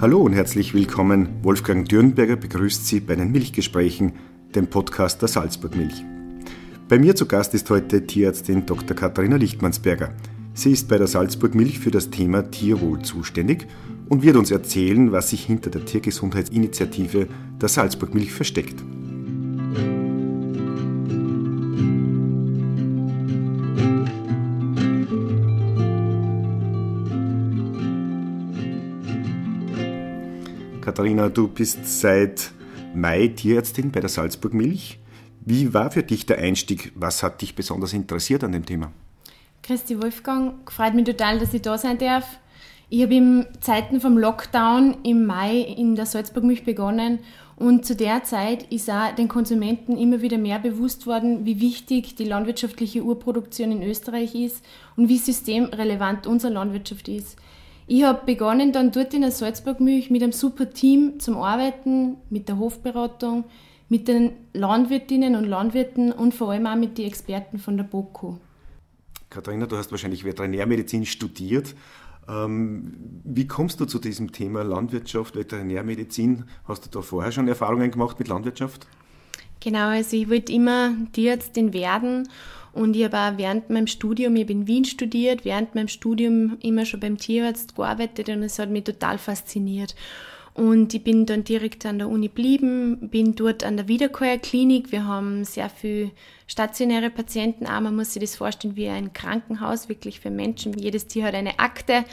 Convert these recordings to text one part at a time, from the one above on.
Hallo und herzlich willkommen. Wolfgang Dürnberger begrüßt Sie bei den Milchgesprächen, dem Podcast der Salzburg Milch. Bei mir zu Gast ist heute Tierärztin Dr. Katharina Lichtmannsberger. Sie ist bei der Salzburg Milch für das Thema Tierwohl zuständig und wird uns erzählen, was sich hinter der Tiergesundheitsinitiative der Salzburg Milch versteckt. Katharina, du bist seit Mai Tierärztin bei der Salzburg Milch. Wie war für dich der Einstieg? Was hat dich besonders interessiert an dem Thema? Christi Wolfgang, freut mich total, dass ich da sein darf. Ich habe in Zeiten vom Lockdown im Mai in der Salzburg Milch begonnen und zu der Zeit ist auch den Konsumenten immer wieder mehr bewusst worden, wie wichtig die landwirtschaftliche Urproduktion in Österreich ist und wie systemrelevant unsere Landwirtschaft ist. Ich habe begonnen dann dort in der Salzburgmilch mit einem super Team zum Arbeiten, mit der Hofberatung, mit den Landwirtinnen und Landwirten und vor allem auch mit den Experten von der BOKU. Katharina, du hast wahrscheinlich Veterinärmedizin studiert. Ähm, wie kommst du zu diesem Thema Landwirtschaft, Veterinärmedizin? Hast du da vorher schon Erfahrungen gemacht mit Landwirtschaft? Genau, also ich wollte immer Tierärztin werden und ich habe auch während meinem Studium, ich habe in Wien studiert, während meinem Studium immer schon beim Tierarzt gearbeitet und es hat mich total fasziniert. Und ich bin dann direkt an der Uni geblieben, bin dort an der Wiederkäuerklinik. Wir haben sehr viele stationäre Patienten auch. Man muss sich das vorstellen wie ein Krankenhaus, wirklich für Menschen. Jedes Tier hat eine Akte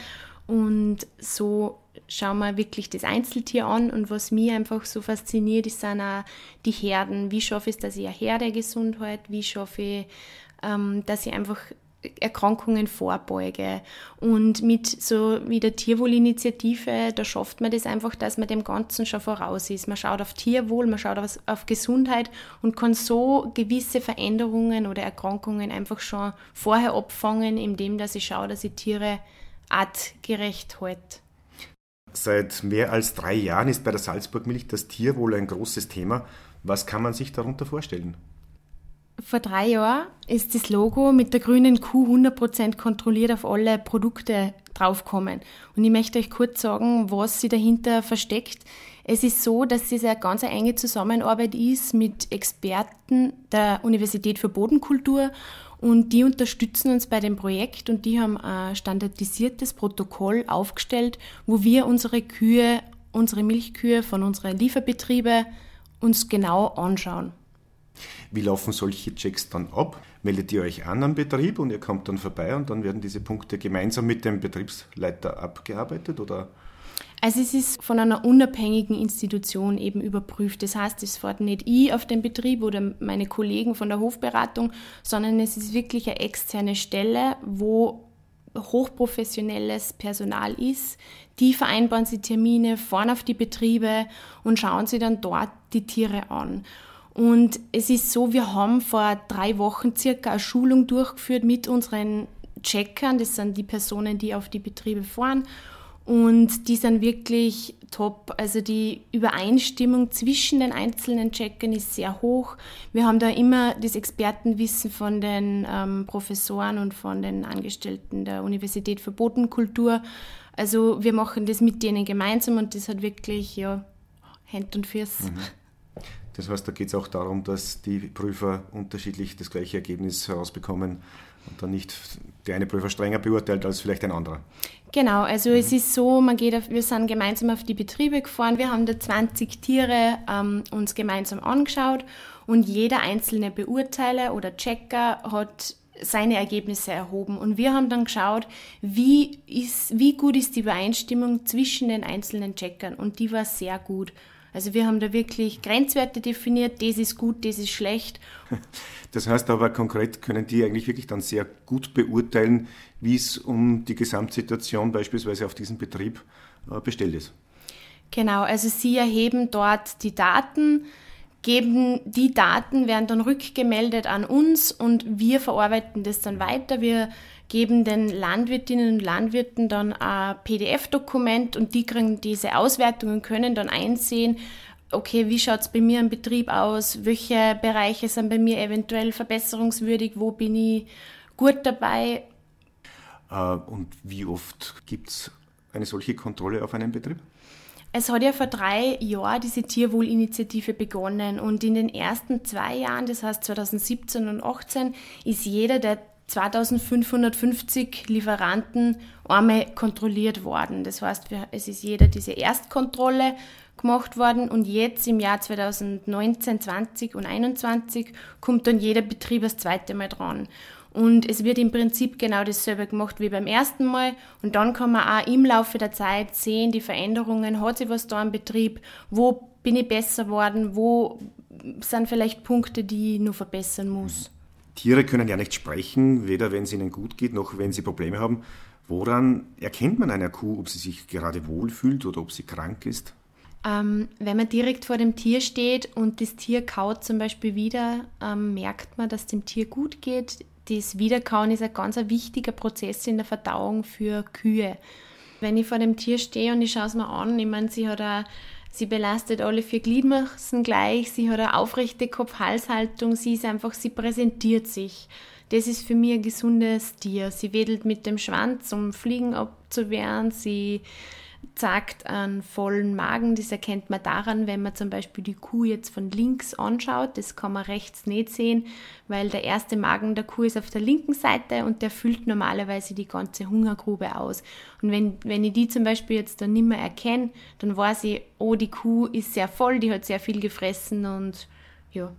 und so schauen wir wirklich das Einzeltier an. Und was mich einfach so fasziniert, ist sind auch die Herden. Wie schaffe ich es, dass ich eine Herde gesund halte? Wie schaffe ich dass ich einfach Erkrankungen vorbeuge. Und mit so wie der Tierwohlinitiative, da schafft man das einfach, dass man dem Ganzen schon voraus ist. Man schaut auf Tierwohl, man schaut auf, auf Gesundheit und kann so gewisse Veränderungen oder Erkrankungen einfach schon vorher abfangen, indem dass ich schaue, dass ich Tiere artgerecht halte. Seit mehr als drei Jahren ist bei der Salzburg Milch das Tierwohl ein großes Thema. Was kann man sich darunter vorstellen? Vor drei Jahren ist das Logo mit der grünen Kuh 100% kontrolliert auf alle Produkte draufkommen. Und ich möchte euch kurz sagen, was sie dahinter versteckt. Es ist so, dass es eine ganz enge Zusammenarbeit ist mit Experten der Universität für Bodenkultur und die unterstützen uns bei dem Projekt und die haben ein standardisiertes Protokoll aufgestellt, wo wir unsere Kühe, unsere Milchkühe von unseren Lieferbetrieben uns genau anschauen. Wie laufen solche Checks dann ab? Meldet ihr euch an am Betrieb und ihr kommt dann vorbei und dann werden diese Punkte gemeinsam mit dem Betriebsleiter abgearbeitet oder? Also es ist von einer unabhängigen Institution eben überprüft. Das heißt, es fährt nicht ich auf den Betrieb oder meine Kollegen von der Hofberatung, sondern es ist wirklich eine externe Stelle, wo hochprofessionelles Personal ist. Die vereinbaren sie Termine, fahren auf die Betriebe und schauen sich dann dort die Tiere an. Und es ist so, wir haben vor drei Wochen circa eine Schulung durchgeführt mit unseren Checkern. Das sind die Personen, die auf die Betriebe fahren. Und die sind wirklich top. Also die Übereinstimmung zwischen den einzelnen Checkern ist sehr hoch. Wir haben da immer das Expertenwissen von den ähm, Professoren und von den Angestellten der Universität für Bodenkultur. Also wir machen das mit denen gemeinsam und das hat wirklich ja Hand und Füße. Mhm. Das heißt, da geht es auch darum, dass die Prüfer unterschiedlich das gleiche Ergebnis herausbekommen und dann nicht der eine Prüfer strenger beurteilt als vielleicht ein anderer. Genau, also mhm. es ist so, man geht auf, wir sind gemeinsam auf die Betriebe gefahren, wir haben da 20 Tiere ähm, uns gemeinsam angeschaut und jeder einzelne Beurteiler oder Checker hat seine Ergebnisse erhoben. Und wir haben dann geschaut, wie, ist, wie gut ist die Übereinstimmung zwischen den einzelnen Checkern. Und die war sehr gut. Also wir haben da wirklich Grenzwerte definiert, das ist gut, das ist schlecht. Das heißt aber konkret können die eigentlich wirklich dann sehr gut beurteilen, wie es um die Gesamtsituation beispielsweise auf diesem Betrieb äh, bestellt ist. Genau, also sie erheben dort die Daten, geben die Daten, werden dann rückgemeldet an uns und wir verarbeiten das dann weiter. Wir geben den Landwirtinnen und Landwirten dann ein PDF-Dokument und die kriegen diese Auswertungen, können dann einsehen, okay, wie schaut es bei mir im Betrieb aus, welche Bereiche sind bei mir eventuell verbesserungswürdig, wo bin ich gut dabei. Äh, und wie oft gibt es eine solche Kontrolle auf einem Betrieb? Es hat ja vor drei Jahren diese Tierwohlinitiative begonnen und in den ersten zwei Jahren, das heißt 2017 und 2018, ist jeder der 2550 Lieferanten einmal kontrolliert worden. Das heißt, es ist jeder diese Erstkontrolle gemacht worden und jetzt im Jahr 2019, 20 und 21 kommt dann jeder Betrieb das zweite Mal dran. Und es wird im Prinzip genau dasselbe gemacht wie beim ersten Mal. Und dann kann man auch im Laufe der Zeit sehen, die Veränderungen, hat sich was da im Betrieb, wo bin ich besser geworden, wo sind vielleicht Punkte, die ich nur verbessern muss. Tiere können ja nicht sprechen, weder wenn es ihnen gut geht, noch wenn sie Probleme haben. Woran erkennt man einer Kuh, ob sie sich gerade wohlfühlt oder ob sie krank ist? Ähm, wenn man direkt vor dem Tier steht und das Tier kaut zum Beispiel wieder, ähm, merkt man, dass dem Tier gut geht. Das Wiederkauen ist ein ganz wichtiger Prozess in der Verdauung für Kühe. Wenn ich vor dem Tier stehe und ich schaue es mir an, ich meine, sie hat auch Sie belastet alle vier Gliedmaßen gleich, sie hat eine aufrechte Kopf-Hals-Haltung, sie ist einfach, sie präsentiert sich. Das ist für mich ein gesundes Tier. Sie wedelt mit dem Schwanz, um Fliegen abzuwehren, sie zeigt einen vollen Magen. Das erkennt man daran, wenn man zum Beispiel die Kuh jetzt von links anschaut. Das kann man rechts nicht sehen, weil der erste Magen der Kuh ist auf der linken Seite und der füllt normalerweise die ganze Hungergrube aus. Und wenn, wenn ich die zum Beispiel jetzt dann nicht mehr erkenne, dann weiß ich, oh, die Kuh ist sehr voll, die hat sehr viel gefressen und ja.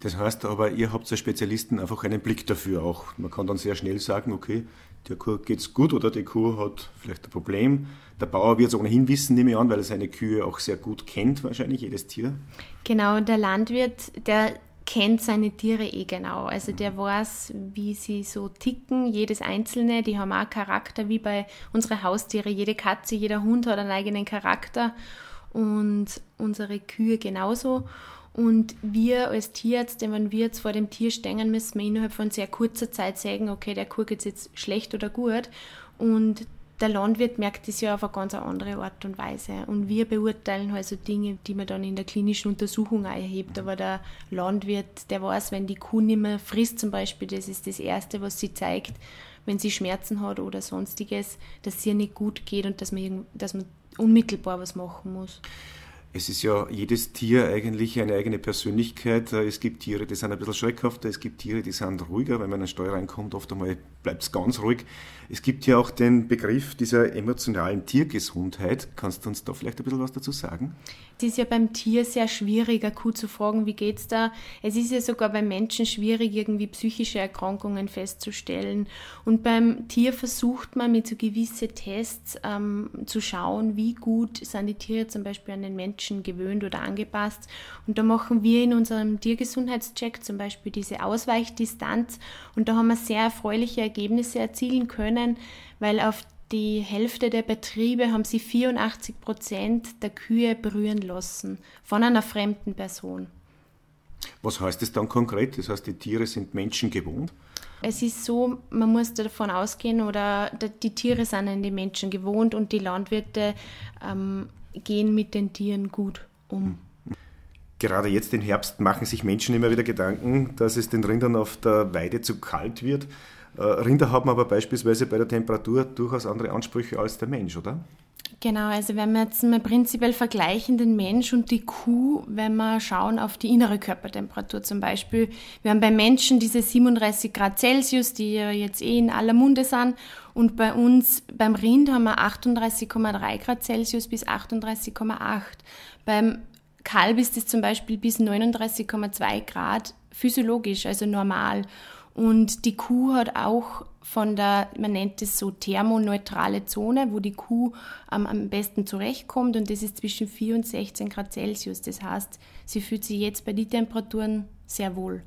Das heißt aber, ihr habt als Spezialisten einfach einen Blick dafür auch. Man kann dann sehr schnell sagen, okay, der Kuh geht es gut oder die Kuh hat vielleicht ein Problem. Der Bauer wird es ohnehin wissen, nehme ich an, weil er seine Kühe auch sehr gut kennt, wahrscheinlich jedes Tier. Genau, der Landwirt, der kennt seine Tiere eh genau. Also der weiß, wie sie so ticken, jedes einzelne. Die haben auch Charakter, wie bei unseren Haustieren. Jede Katze, jeder Hund hat einen eigenen Charakter und unsere Kühe genauso. Und wir als Tierärzte, wenn wir jetzt vor dem Tier stehen, müssen wir innerhalb von sehr kurzer Zeit sagen, okay, der Kuh geht jetzt schlecht oder gut. Und der Landwirt merkt das ja auf eine ganz andere Art und Weise. Und wir beurteilen halt so Dinge, die man dann in der klinischen Untersuchung erhebt. Aber der Landwirt, der weiß, wenn die Kuh nicht mehr frisst zum Beispiel, das ist das Erste, was sie zeigt, wenn sie Schmerzen hat oder sonstiges, dass es ihr nicht gut geht und dass man, dass man unmittelbar was machen muss. Es ist ja jedes Tier eigentlich eine eigene Persönlichkeit. Es gibt Tiere, die sind ein bisschen schreckhafter, es gibt Tiere, die sind ruhiger. Wenn man in eine Steuer reinkommt, oft einmal bleibt es ganz ruhig. Es gibt ja auch den Begriff dieser emotionalen Tiergesundheit. Kannst du uns da vielleicht ein bisschen was dazu sagen? Es ist ja beim Tier sehr schwierig, Kuh zu fragen, wie geht's da. Es ist ja sogar beim Menschen schwierig, irgendwie psychische Erkrankungen festzustellen. Und beim Tier versucht man mit so gewissen Tests ähm, zu schauen, wie gut sind die Tiere zum Beispiel an den Menschen gewöhnt oder angepasst. Und da machen wir in unserem Tiergesundheitscheck zum Beispiel diese Ausweichdistanz. Und da haben wir sehr erfreuliche Ergebnisse erzielen können, weil auf die Hälfte der Betriebe haben sie 84 Prozent der Kühe berühren lassen von einer fremden Person. Was heißt das dann konkret? Das heißt, die Tiere sind Menschen gewohnt? Es ist so, man muss davon ausgehen, oder die Tiere sind an die Menschen gewohnt und die Landwirte ähm, gehen mit den Tieren gut um. Gerade jetzt im Herbst machen sich Menschen immer wieder Gedanken, dass es den Rindern auf der Weide zu kalt wird. Äh, Rinder haben aber beispielsweise bei der Temperatur durchaus andere Ansprüche als der Mensch, oder? Genau, also wenn wir jetzt mal prinzipiell vergleichen den Mensch und die Kuh, wenn wir schauen auf die innere Körpertemperatur zum Beispiel. Wir haben beim Menschen diese 37 Grad Celsius, die ja jetzt eh in aller Munde sind. Und bei uns, beim Rind haben wir 38,3 Grad Celsius bis 38,8. Beim Kalb ist es zum Beispiel bis 39,2 Grad physiologisch, also normal. Und die Kuh hat auch von der, man nennt es so thermoneutrale Zone, wo die Kuh ähm, am besten zurechtkommt und das ist zwischen 4 und 16 Grad Celsius. Das heißt, sie fühlt sich jetzt bei den Temperaturen sehr wohl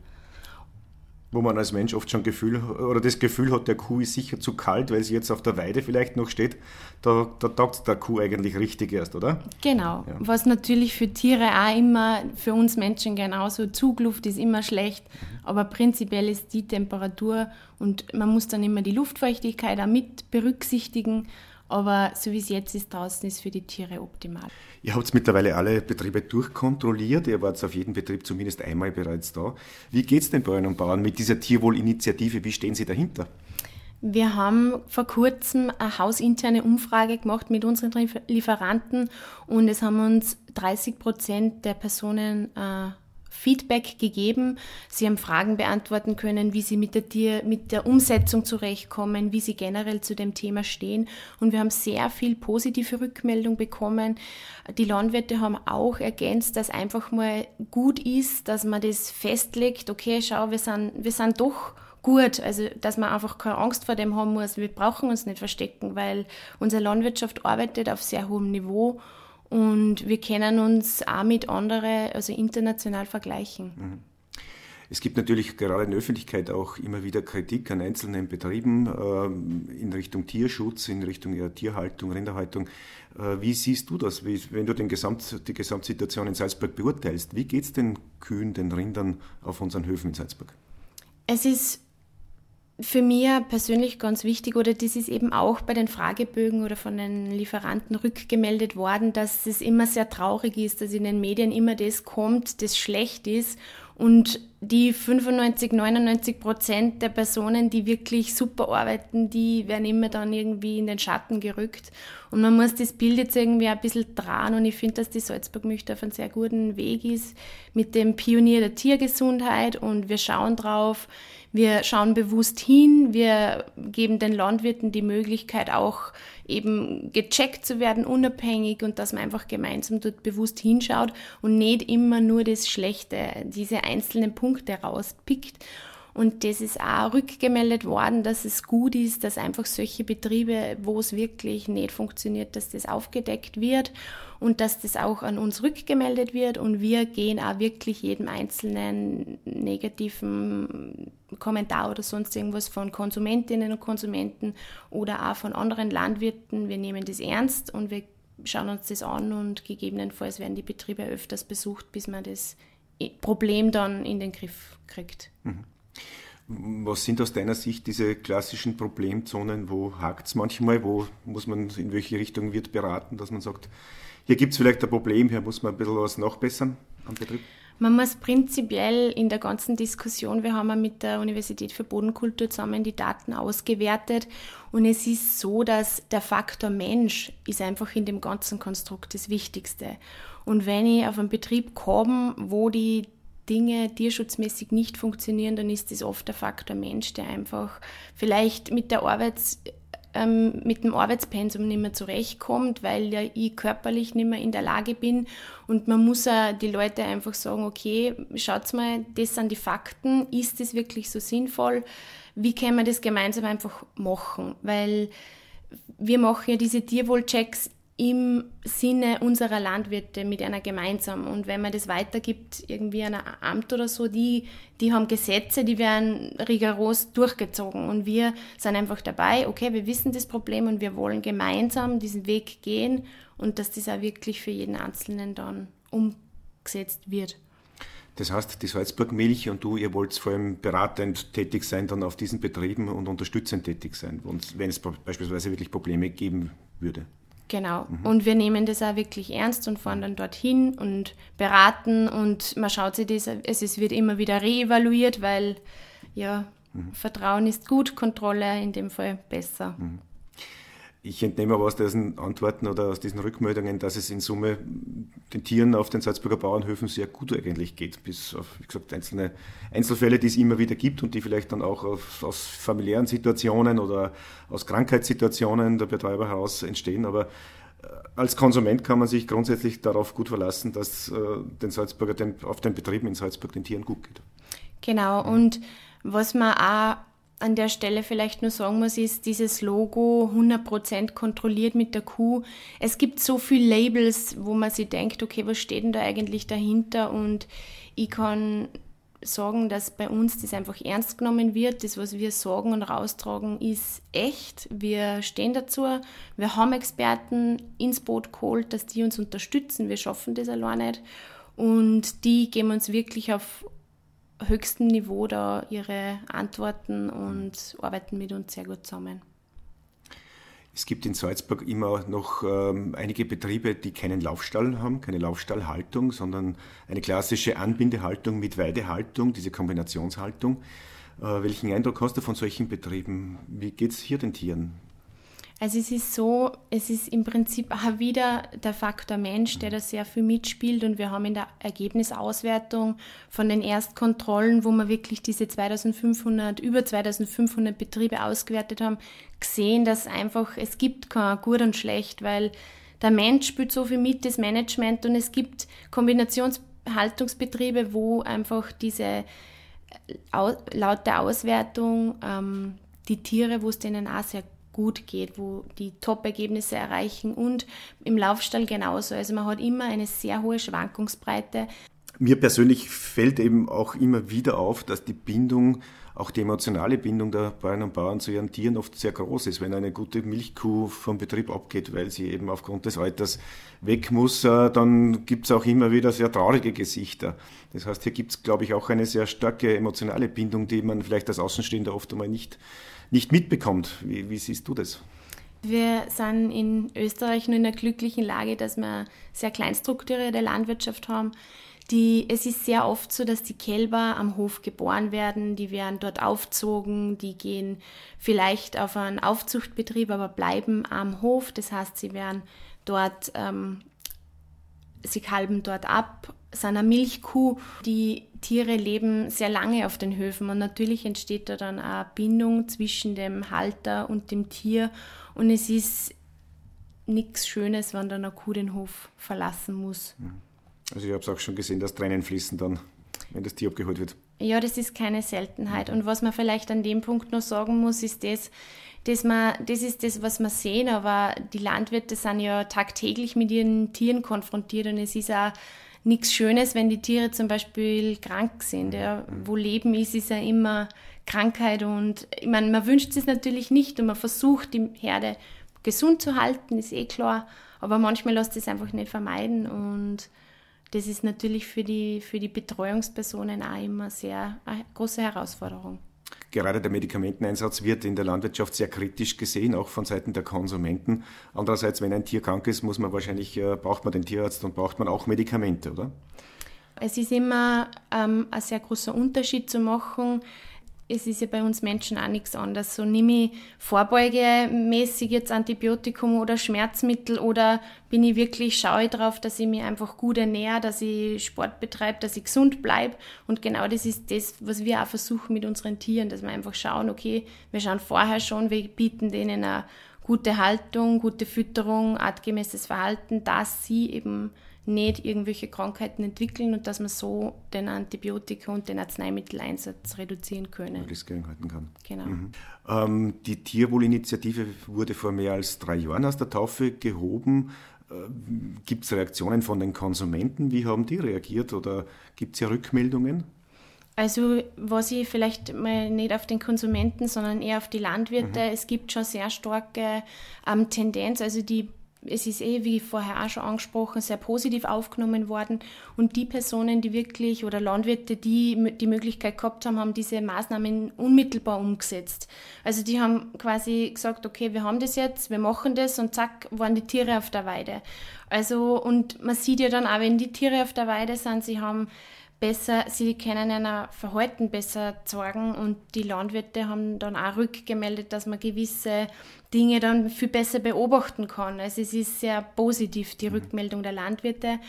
wo man als Mensch oft schon Gefühl oder das Gefühl hat, der Kuh ist sicher zu kalt, weil sie jetzt auf der Weide vielleicht noch steht, da, da taugt der Kuh eigentlich richtig erst, oder? Genau. Ja. Was natürlich für Tiere auch immer, für uns Menschen genauso, Zugluft ist immer schlecht, aber prinzipiell ist die Temperatur und man muss dann immer die Luftfeuchtigkeit auch mit berücksichtigen aber so wie es jetzt ist draußen, ist für die Tiere optimal. Ihr habt mittlerweile alle Betriebe durchkontrolliert. Ihr wart auf jedem Betrieb zumindest einmal bereits da. Wie geht es den Bäuerinnen und Bauern mit dieser Tierwohlinitiative? Wie stehen Sie dahinter? Wir haben vor kurzem eine hausinterne Umfrage gemacht mit unseren Lieferanten und es haben uns 30 Prozent der Personen äh, Feedback gegeben. Sie haben Fragen beantworten können, wie sie mit der, Tier, mit der Umsetzung zurechtkommen, wie sie generell zu dem Thema stehen. Und wir haben sehr viel positive Rückmeldung bekommen. Die Landwirte haben auch ergänzt, dass einfach mal gut ist, dass man das festlegt, okay, schau, wir sind, wir sind doch gut, also dass man einfach keine Angst vor dem haben muss. Wir brauchen uns nicht verstecken, weil unsere Landwirtschaft arbeitet auf sehr hohem Niveau und wir können uns auch mit anderen, also international vergleichen. Mhm. Es gibt natürlich gerade in der Öffentlichkeit auch immer wieder Kritik an einzelnen Betrieben äh, in Richtung Tierschutz, in Richtung ja, Tierhaltung, Rinderhaltung. Äh, wie siehst du das, wie, wenn du den Gesamt, die Gesamtsituation in Salzburg beurteilst? Wie geht es den Kühen, den Rindern auf unseren Höfen in Salzburg? Es ist für mich persönlich ganz wichtig, oder das ist eben auch bei den Fragebögen oder von den Lieferanten rückgemeldet worden, dass es immer sehr traurig ist, dass in den Medien immer das kommt, das schlecht ist und die 95, 99 Prozent der Personen, die wirklich super arbeiten, die werden immer dann irgendwie in den Schatten gerückt. Und man muss das Bild jetzt irgendwie ein bisschen dran und ich finde, dass die Salzburg Milch auf einem sehr guten Weg ist mit dem Pionier der Tiergesundheit und wir schauen drauf, wir schauen bewusst hin, wir geben den Landwirten die Möglichkeit auch eben gecheckt zu werden, unabhängig und dass man einfach gemeinsam dort bewusst hinschaut und nicht immer nur das Schlechte, diese einzelnen Punkte rauspickt. Und das ist auch rückgemeldet worden, dass es gut ist, dass einfach solche Betriebe, wo es wirklich nicht funktioniert, dass das aufgedeckt wird und dass das auch an uns rückgemeldet wird. Und wir gehen auch wirklich jedem einzelnen negativen Kommentar oder sonst irgendwas von Konsumentinnen und Konsumenten oder auch von anderen Landwirten. Wir nehmen das ernst und wir schauen uns das an und gegebenenfalls werden die Betriebe öfters besucht, bis man das Problem dann in den Griff kriegt. Mhm. Was sind aus deiner Sicht diese klassischen Problemzonen? Wo hakt es manchmal? Wo muss man, in welche Richtung wird beraten, dass man sagt, hier gibt es vielleicht ein Problem, hier muss man ein bisschen was nachbessern am Betrieb? Man muss prinzipiell in der ganzen Diskussion, wir haben mit der Universität für Bodenkultur zusammen die Daten ausgewertet und es ist so, dass der Faktor Mensch ist einfach in dem ganzen Konstrukt das Wichtigste. Und wenn ich auf einen Betrieb komme, wo die Dinge tierschutzmäßig nicht funktionieren, dann ist das oft der Faktor Mensch, der einfach vielleicht mit der Arbeits ähm, mit dem Arbeitspensum nicht mehr zurechtkommt, weil ja ich körperlich nicht mehr in der Lage bin. Und man muss auch die Leute einfach sagen, okay, schaut mal, das sind die Fakten, ist das wirklich so sinnvoll? Wie können wir das gemeinsam einfach machen? Weil wir machen ja diese Tierwohlchecks im Sinne unserer Landwirte mit einer gemeinsamen. Und wenn man das weitergibt, irgendwie an ein Amt oder so, die, die haben Gesetze, die werden rigoros durchgezogen. Und wir sind einfach dabei, okay, wir wissen das Problem und wir wollen gemeinsam diesen Weg gehen und dass das auch wirklich für jeden Einzelnen dann umgesetzt wird. Das heißt, die Salzburg Milch und du, ihr wollt vor allem beratend tätig sein, dann auf diesen Betrieben und unterstützend tätig sein, wenn es beispielsweise wirklich Probleme geben würde. Genau. Mhm. Und wir nehmen das auch wirklich ernst und fahren dann dorthin und beraten und man schaut sich das, es wird immer wieder reevaluiert, weil ja, mhm. Vertrauen ist gut, Kontrolle in dem Fall besser. Mhm. Ich entnehme aber aus diesen Antworten oder aus diesen Rückmeldungen, dass es in Summe den Tieren auf den Salzburger Bauernhöfen sehr gut eigentlich geht, bis auf, wie gesagt, einzelne Einzelfälle, die es immer wieder gibt und die vielleicht dann auch auf, aus familiären Situationen oder aus Krankheitssituationen der Betreiber heraus entstehen. Aber äh, als Konsument kann man sich grundsätzlich darauf gut verlassen, dass äh, den Salzburger, den, auf den Betrieben in Salzburg den Tieren gut geht. Genau, und was man auch an der Stelle vielleicht nur sagen muss, ist dieses Logo 100% kontrolliert mit der Kuh. Es gibt so viele Labels, wo man sich denkt, okay, was steht denn da eigentlich dahinter? Und ich kann sagen, dass bei uns das einfach ernst genommen wird. Das, was wir sagen und raustragen, ist echt. Wir stehen dazu. Wir haben Experten ins Boot geholt, dass die uns unterstützen. Wir schaffen das allein nicht. Und die geben uns wirklich auf höchstem Niveau da ihre Antworten und arbeiten mit uns sehr gut zusammen. Es gibt in Salzburg immer noch ähm, einige Betriebe, die keinen Laufstall haben, keine Laufstallhaltung, sondern eine klassische Anbindehaltung mit Weidehaltung, diese Kombinationshaltung. Äh, welchen Eindruck hast du von solchen Betrieben? Wie geht es hier den Tieren? Also es ist so, es ist im Prinzip auch wieder der Faktor Mensch, der da sehr viel mitspielt. Und wir haben in der Ergebnisauswertung von den Erstkontrollen, wo wir wirklich diese 2500, über 2500 Betriebe ausgewertet haben, gesehen, dass einfach, es gibt kein Gut und Schlecht, weil der Mensch spielt so viel mit, das Management. Und es gibt Kombinationshaltungsbetriebe, wo einfach diese laut der Auswertung ähm, die Tiere, wo es denen auch sehr gut geht, wo die Top-Ergebnisse erreichen und im Laufstall genauso. Also man hat immer eine sehr hohe Schwankungsbreite. Mir persönlich fällt eben auch immer wieder auf, dass die Bindung, auch die emotionale Bindung der Bauern und Bauern zu ihren Tieren oft sehr groß ist, wenn eine gute Milchkuh vom Betrieb abgeht, weil sie eben aufgrund des Alters weg muss, äh, dann gibt es auch immer wieder sehr traurige Gesichter. Das heißt, hier gibt es, glaube ich, auch eine sehr starke emotionale Bindung, die man vielleicht als Außenstehender oft einmal nicht nicht mitbekommt. Wie, wie siehst du das? Wir sind in Österreich nur in der glücklichen Lage, dass wir sehr kleinstrukturierte Landwirtschaft haben. Die, es ist sehr oft so, dass die Kälber am Hof geboren werden, die werden dort aufzogen, die gehen vielleicht auf einen Aufzuchtbetrieb, aber bleiben am Hof. Das heißt, sie werden dort, ähm, sie kalben dort ab, sind eine Milchkuh. Die Tiere leben sehr lange auf den Höfen und natürlich entsteht da dann eine Bindung zwischen dem Halter und dem Tier und es ist nichts Schönes, wenn dann eine Kuh den Hof verlassen muss. Mhm. Also ich habe es auch schon gesehen, dass Tränen fließen dann, wenn das Tier abgeholt wird. Ja, das ist keine Seltenheit. Und was man vielleicht an dem Punkt noch sagen muss, ist das, dass man, das ist das, was wir sehen, aber die Landwirte sind ja tagtäglich mit ihren Tieren konfrontiert und es ist auch nichts Schönes, wenn die Tiere zum Beispiel krank sind. Ja. Wo Leben ist, ist ja immer Krankheit und ich meine, man wünscht es natürlich nicht und man versucht, die Herde gesund zu halten, ist eh klar, aber manchmal lässt es einfach nicht vermeiden und das ist natürlich für die, für die Betreuungspersonen auch immer sehr eine große Herausforderung. Gerade der Medikamenteneinsatz wird in der Landwirtschaft sehr kritisch gesehen, auch von Seiten der Konsumenten. Andererseits, wenn ein Tier krank ist, muss man wahrscheinlich, äh, braucht man den Tierarzt und braucht man auch Medikamente, oder? Es ist immer ähm, ein sehr großer Unterschied zu machen es ist ja bei uns Menschen auch nichts anderes. So nehme ich vorbeugemäßig jetzt Antibiotikum oder Schmerzmittel oder bin ich wirklich, schaue ich darauf, dass ich mich einfach gut ernähre, dass ich Sport betreibe, dass ich gesund bleibe. Und genau das ist das, was wir auch versuchen mit unseren Tieren, dass wir einfach schauen, okay, wir schauen vorher schon, wir bieten denen eine gute Haltung, gute Fütterung, artgemäßes Verhalten, dass sie eben nicht irgendwelche Krankheiten entwickeln und dass man so den Antibiotika und den Arzneimitteleinsatz reduzieren können. Das gegenhalten kann. Genau. Mhm. Ähm, die Tierwohlinitiative wurde vor mehr als drei Jahren aus der Taufe gehoben. Äh, gibt es Reaktionen von den Konsumenten? Wie haben die reagiert oder gibt es ja Rückmeldungen? Also was ich vielleicht mal nicht auf den Konsumenten, sondern eher auf die Landwirte, mhm. es gibt schon sehr starke ähm, Tendenz, also die es ist eh, wie vorher auch schon angesprochen, sehr positiv aufgenommen worden. Und die Personen, die wirklich oder Landwirte, die die Möglichkeit gehabt haben, haben diese Maßnahmen unmittelbar umgesetzt. Also die haben quasi gesagt, okay, wir haben das jetzt, wir machen das und zack, waren die Tiere auf der Weide. Also, und man sieht ja dann auch, wenn die Tiere auf der Weide sind, sie haben besser, sie können einer Verhalten besser zeigen und die Landwirte haben dann auch rückgemeldet, dass man gewisse Dinge dann viel besser beobachten kann. Also es ist sehr positiv, die mhm. Rückmeldung der Landwirte.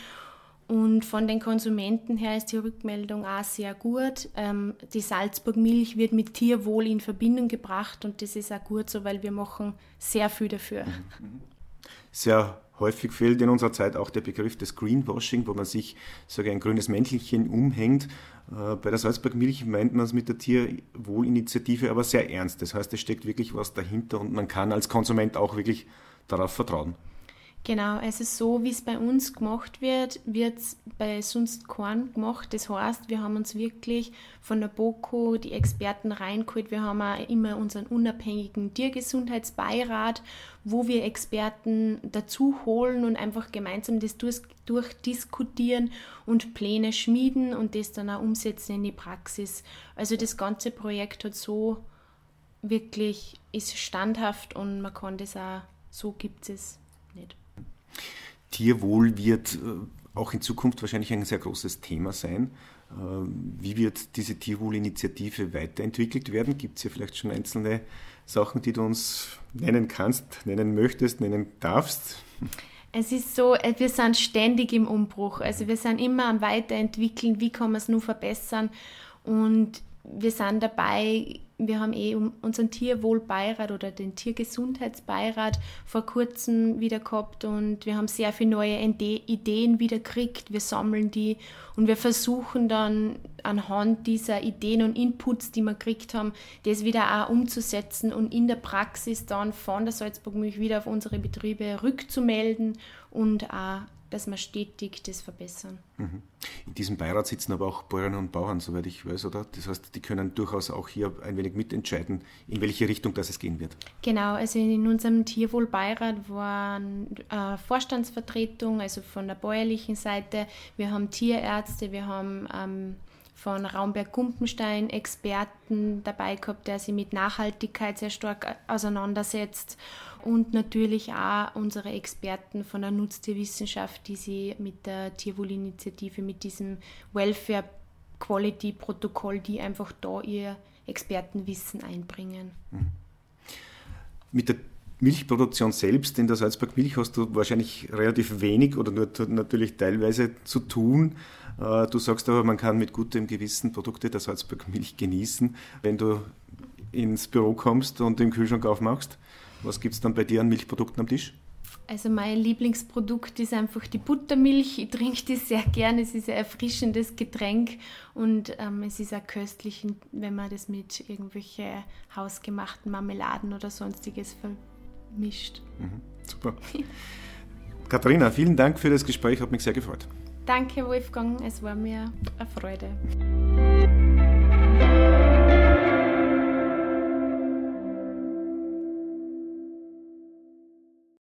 Und von den Konsumenten her ist die Rückmeldung auch sehr gut. Ähm, die Salzburg-Milch wird mit Tierwohl in Verbindung gebracht und das ist auch gut so, weil wir machen sehr viel dafür. Mhm. Mhm. Sehr Häufig fehlt in unserer Zeit auch der Begriff des Greenwashing, wo man sich sage, ein grünes Mäntelchen umhängt. Äh, bei der Salzburg Milch meint man es mit der Tierwohlinitiative aber sehr ernst. Das heißt, es steckt wirklich was dahinter und man kann als Konsument auch wirklich darauf vertrauen. Genau, also so wie es bei uns gemacht wird, wird es bei sonst Korn gemacht. Das heißt, wir haben uns wirklich von der BOKO die Experten reingeholt. Wir haben auch immer unseren unabhängigen Tiergesundheitsbeirat, wo wir Experten dazu holen und einfach gemeinsam das durch, durchdiskutieren und Pläne schmieden und das dann auch umsetzen in die Praxis. Also das ganze Projekt hat so wirklich, ist standhaft und man kann das auch, so gibt es nicht. Tierwohl wird äh, auch in Zukunft wahrscheinlich ein sehr großes Thema sein. Äh, wie wird diese Tierwohl-Initiative weiterentwickelt werden? Gibt es hier vielleicht schon einzelne Sachen, die du uns nennen kannst, nennen möchtest, nennen darfst? Es ist so, äh, wir sind ständig im Umbruch. Also wir sind immer am Weiterentwickeln, wie kann man es nur verbessern. Und wir sind dabei, wir haben eh unseren Tierwohlbeirat oder den Tiergesundheitsbeirat vor kurzem wieder gehabt und wir haben sehr viele neue Ideen wieder gekriegt. Wir sammeln die und wir versuchen dann anhand dieser Ideen und Inputs, die wir gekriegt haben, das wieder auch umzusetzen und in der Praxis dann von der Salzburg-Milch wieder auf unsere Betriebe rückzumelden und auch dass wir stetig das verbessern. Mhm. In diesem Beirat sitzen aber auch Bäuerinnen und Bauern, soweit ich weiß, oder? Das heißt, die können durchaus auch hier ein wenig mitentscheiden, in welche Richtung das es gehen wird. Genau, also in unserem Tierwohlbeirat waren äh, Vorstandsvertretung, also von der bäuerlichen Seite. Wir haben Tierärzte, wir haben ähm, von Raumberg-Gumpenstein Experten dabei gehabt, der sich mit Nachhaltigkeit sehr stark auseinandersetzt und natürlich auch unsere Experten von der Nutztierwissenschaft, die sich mit der Tierwohlinitiative, mit diesem Welfare Quality Protokoll, die einfach da ihr Expertenwissen einbringen. Mit der Milchproduktion selbst in der Salzburg Milch hast du wahrscheinlich relativ wenig oder nur natürlich teilweise zu tun. Äh, du sagst aber, man kann mit gutem Gewissen Produkte der Salzburg Milch genießen, wenn du ins Büro kommst und den Kühlschrank aufmachst. Was gibt es dann bei dir an Milchprodukten am Tisch? Also mein Lieblingsprodukt ist einfach die Buttermilch. Ich trinke die sehr gerne. Es ist ein erfrischendes Getränk und ähm, es ist auch köstlich, wenn man das mit irgendwelchen hausgemachten Marmeladen oder sonstiges vermischt. Mhm, super. Katharina, vielen Dank für das Gespräch, hat mich sehr gefreut. Danke, Wolfgang, es war mir eine Freude.